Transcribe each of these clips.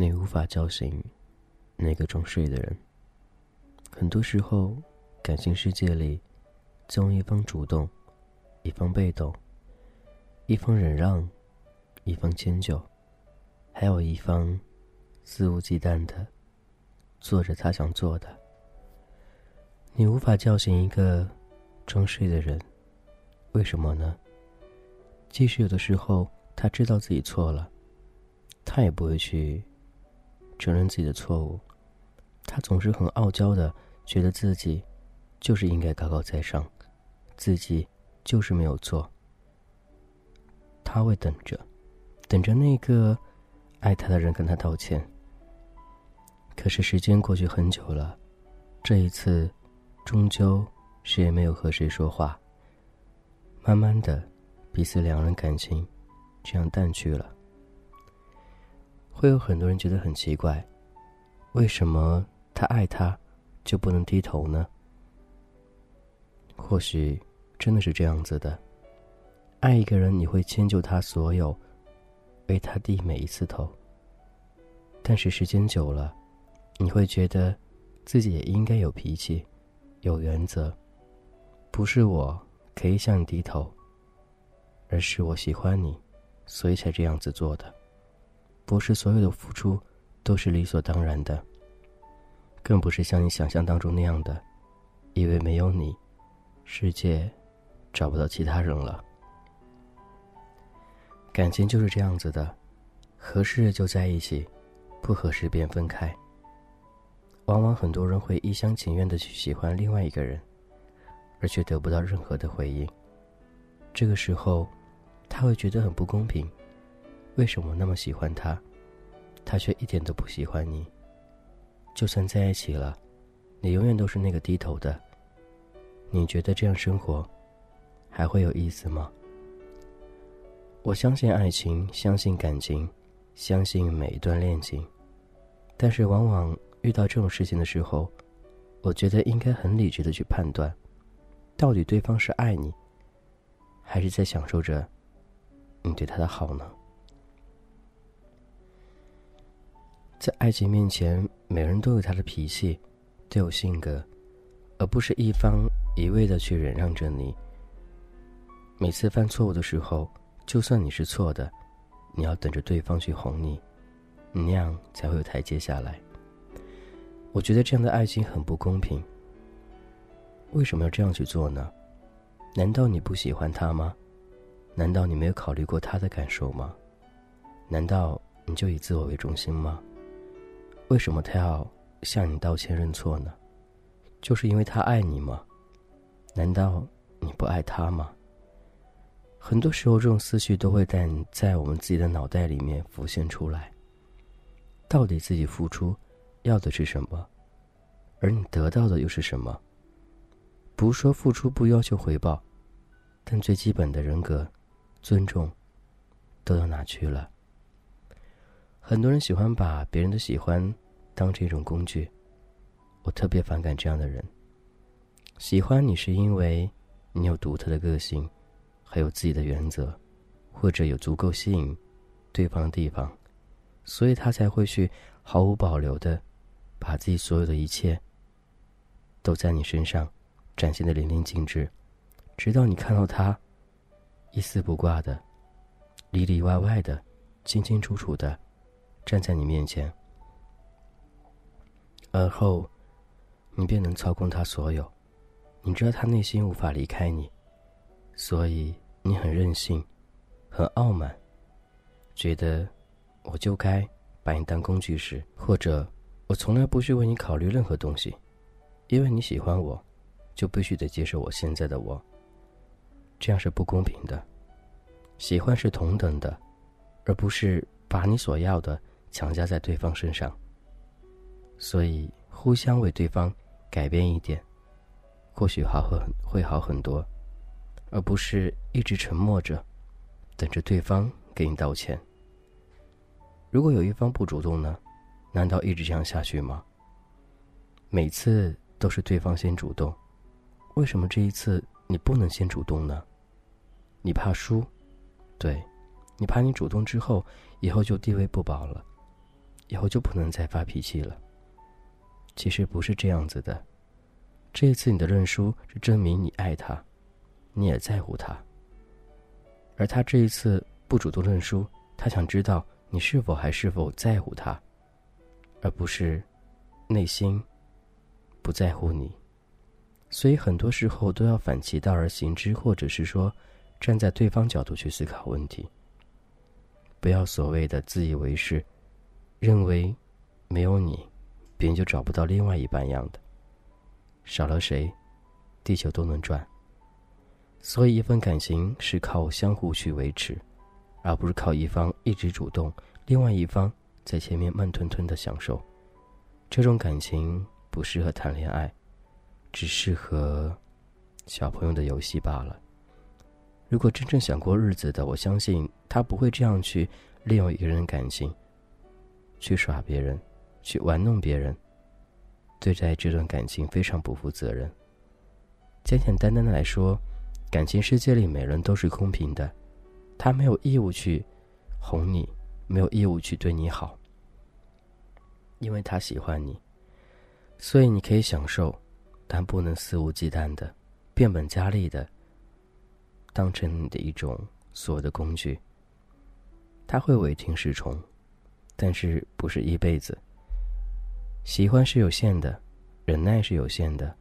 你无法叫醒那个装睡的人。很多时候，感情世界里，总有一方主动，一方被动，一方忍让，一方迁就，还有一方肆无忌惮的做着他想做的。你无法叫醒一个装睡的人，为什么呢？即使有的时候他知道自己错了，他也不会去。承认自己的错误，他总是很傲娇的，觉得自己就是应该高高在上，自己就是没有错。他会等着，等着那个爱他的人跟他道歉。可是时间过去很久了，这一次，终究谁也没有和谁说话。慢慢的，彼此两人感情这样淡去了。会有很多人觉得很奇怪，为什么他爱他，就不能低头呢？或许真的是这样子的，爱一个人你会迁就他所有，为他低每一次头。但是时间久了，你会觉得自己也应该有脾气，有原则，不是我可以向你低头，而是我喜欢你，所以才这样子做的。不是所有的付出都是理所当然的，更不是像你想象当中那样的，以为没有你，世界找不到其他人了。感情就是这样子的，合适就在一起，不合适便分开。往往很多人会一厢情愿的去喜欢另外一个人，而却得不到任何的回应。这个时候，他会觉得很不公平。为什么那么喜欢他，他却一点都不喜欢你？就算在一起了，你永远都是那个低头的。你觉得这样生活还会有意思吗？我相信爱情，相信感情，相信每一段恋情，但是往往遇到这种事情的时候，我觉得应该很理智的去判断，到底对方是爱你，还是在享受着你对他的好呢？在爱情面前，每人都有他的脾气，都有性格，而不是一方一味的去忍让着你。每次犯错误的时候，就算你是错的，你要等着对方去哄你，那样才会有台阶下来。我觉得这样的爱情很不公平。为什么要这样去做呢？难道你不喜欢他吗？难道你没有考虑过他的感受吗？难道你就以自我为中心吗？为什么他要向你道歉认错呢？就是因为他爱你吗？难道你不爱他吗？很多时候，这种思绪都会在在我们自己的脑袋里面浮现出来。到底自己付出要的是什么，而你得到的又是什么？不说付出不要求回报，但最基本的人格、尊重，都到哪去了？很多人喜欢把别人的喜欢当成一种工具，我特别反感这样的人。喜欢你是因为你有独特的个性，还有自己的原则，或者有足够吸引对方的地方，所以他才会去毫无保留的把自己所有的一切都在你身上展现的淋漓尽致，直到你看到他一丝不挂的、里里外外的、清清楚楚的。站在你面前，而后，你便能操控他所有。你知道他内心无法离开你，所以你很任性，很傲慢，觉得我就该把你当工具使，或者我从来不去为你考虑任何东西，因为你喜欢我，就必须得接受我现在的我。这样是不公平的。喜欢是同等的，而不是把你所要的。强加在对方身上，所以互相为对方改变一点，或许好很会好很多，而不是一直沉默着，等着对方给你道歉。如果有一方不主动呢？难道一直这样下去吗？每次都是对方先主动，为什么这一次你不能先主动呢？你怕输，对，你怕你主动之后，以后就地位不保了，以后就不能再发脾气了。其实不是这样子的，这一次你的认输是证明你爱他，你也在乎他。而他这一次不主动认输，他想知道你是否还是否在乎他，而不是内心不在乎你。所以很多时候都要反其道而行之，或者是说，站在对方角度去思考问题。不要所谓的自以为是，认为没有你，别人就找不到另外一半样的。少了谁，地球都能转。所以一份感情是靠相互去维持，而不是靠一方一直主动，另外一方在前面慢吞吞的享受。这种感情不适合谈恋爱。只适合小朋友的游戏罢了。如果真正想过日子的，我相信他不会这样去利用一个人感情，去耍别人，去玩弄别人，对待这段感情非常不负责任。简简单单的来说，感情世界里每人都是公平的，他没有义务去哄你，没有义务去对你好，因为他喜欢你，所以你可以享受。但不能肆无忌惮的、变本加厉的当成你的一种所有的工具。他会唯听是从，但是不是一辈子。喜欢是有限的，忍耐是有限的，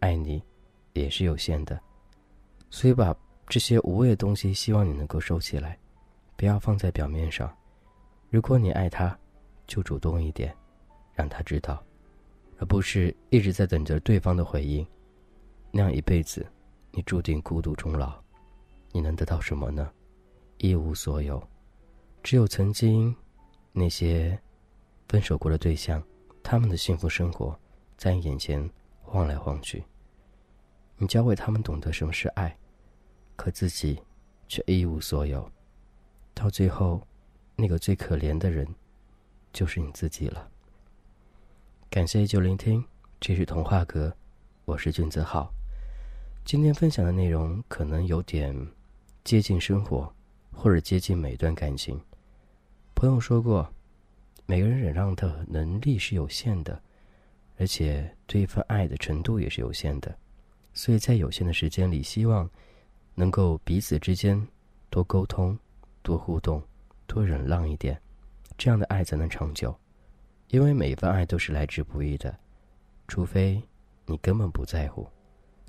爱你也是有限的。所以把这些无谓的东西，希望你能够收起来，不要放在表面上。如果你爱他，就主动一点，让他知道。而不是一直在等着对方的回应，那样一辈子，你注定孤独终老。你能得到什么呢？一无所有。只有曾经那些分手过的对象，他们的幸福生活在你眼前晃来晃去。你教会他们懂得什么是爱，可自己却一无所有。到最后，那个最可怜的人，就是你自己了。感谢依旧聆听，这是童话阁，我是俊泽浩。今天分享的内容可能有点接近生活，或者接近每段感情。朋友说过，每个人忍让的能力是有限的，而且对一份爱的程度也是有限的。所以在有限的时间里，希望能够彼此之间多沟通、多互动、多忍让一点，这样的爱才能长久。因为每一份爱都是来之不易的，除非你根本不在乎，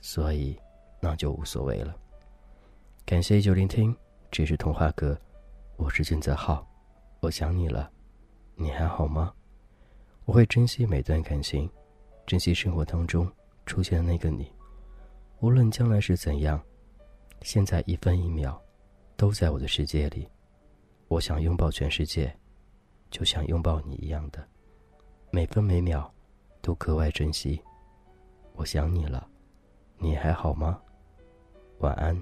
所以那就无所谓了。感谢依旧聆听，这是童话哥，我是俊泽浩，我想你了，你还好吗？我会珍惜每段感情，珍惜生活当中出现的那个你，无论将来是怎样，现在一分一秒都在我的世界里，我想拥抱全世界，就像拥抱你一样的。每分每秒，都格外珍惜。我想你了，你还好吗？晚安。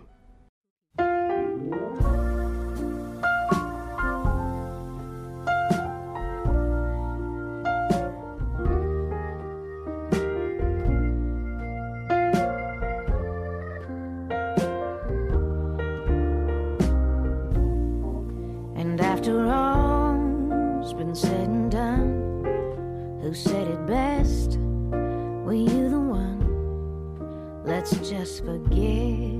Just forget,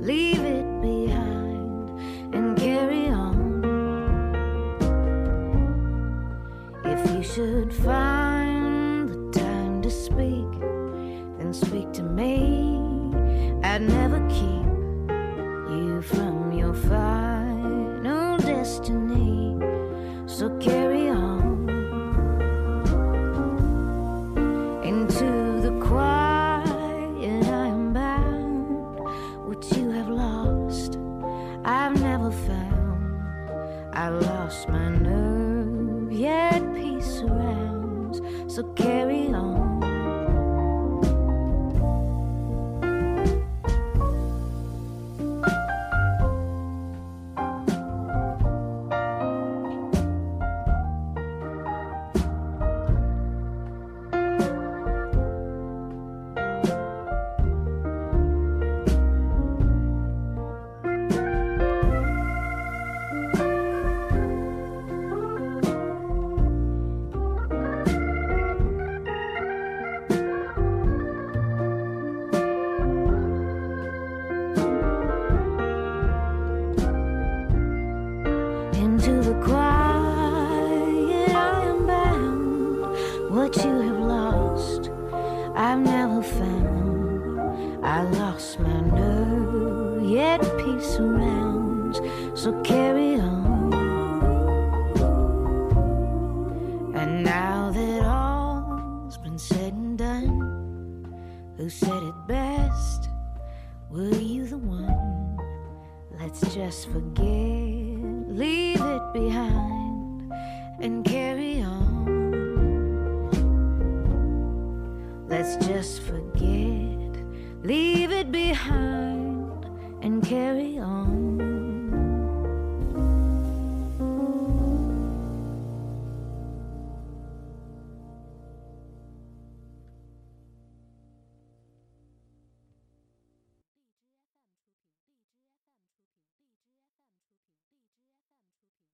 leave it behind, and carry on. If you should find the time to speak, then speak to me. I'd never keep I lost my nerve, yet peace surrounds. So carry on. So carry on. And now that all's been said and done, who said it best? Were you the one? Let's just forget, leave it behind, and carry on. Let's just forget, leave it behind, and carry on.